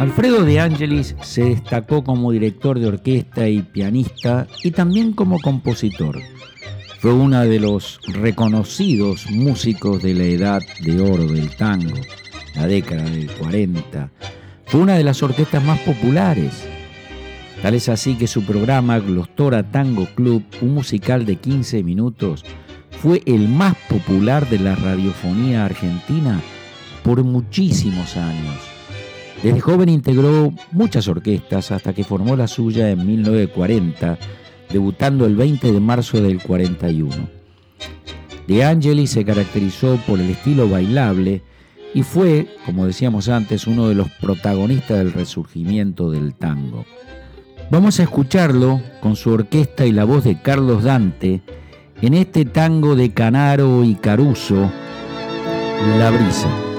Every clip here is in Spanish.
Alfredo de Angelis se destacó como director de orquesta y pianista y también como compositor. Fue uno de los reconocidos músicos de la edad de oro del tango, la década del 40. Fue una de las orquestas más populares. Tal es así que su programa Glostora Tango Club, un musical de 15 minutos, fue el más popular de la radiofonía argentina por muchísimos años. Desde joven integró muchas orquestas hasta que formó la suya en 1940, debutando el 20 de marzo del 41. De Angeli se caracterizó por el estilo bailable y fue, como decíamos antes, uno de los protagonistas del resurgimiento del tango. Vamos a escucharlo con su orquesta y la voz de Carlos Dante en este tango de Canaro y Caruso, La Brisa.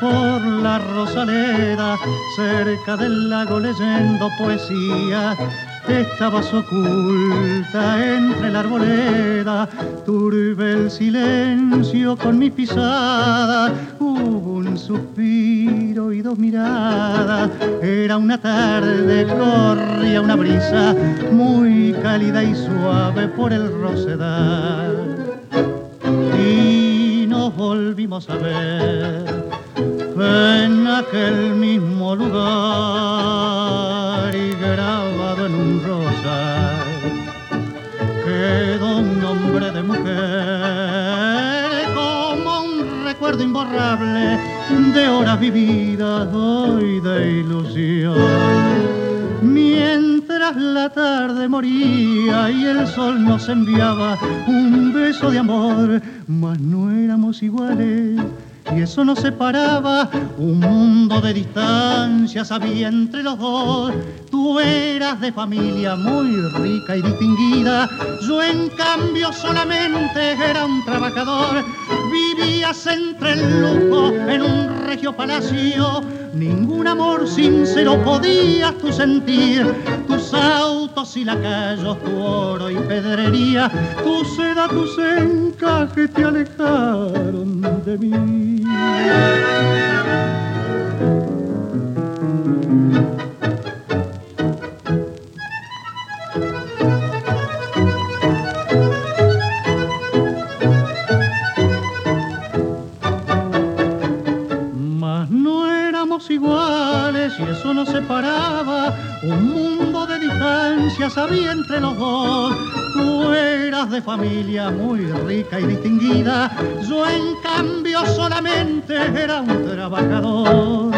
Por la Rosaleda, cerca del lago leyendo poesía. Estabas oculta entre la arboleda, turbe el silencio con mi pisada. Hubo un suspiro y dos miradas. Era una tarde, corría una brisa muy cálida y suave por el rosedal. Volvimos a ver en aquel mismo lugar y grabado en un rosal quedó un nombre de mujer como un recuerdo imborrable de horas vividas hoy de ilusión. Mientras la tarde moría y el sol nos enviaba un beso de amor, mas no éramos iguales y eso nos separaba, un de distancias había entre los dos. Tú eras de familia muy rica y distinguida, yo en cambio solamente era un trabajador. Vivías entre el lujo en un regio palacio, ningún amor sincero podías tú sentir. Tus autos y lacayos, tu oro y pedrería, tu seda, tus encajes te alejaron de mí. Mas no éramos iguales y eso nos separaba. Un mundo de distancias había entre los dos Tú eras de familia muy rica y distinguida, yo en cambio solamente era un trabajador.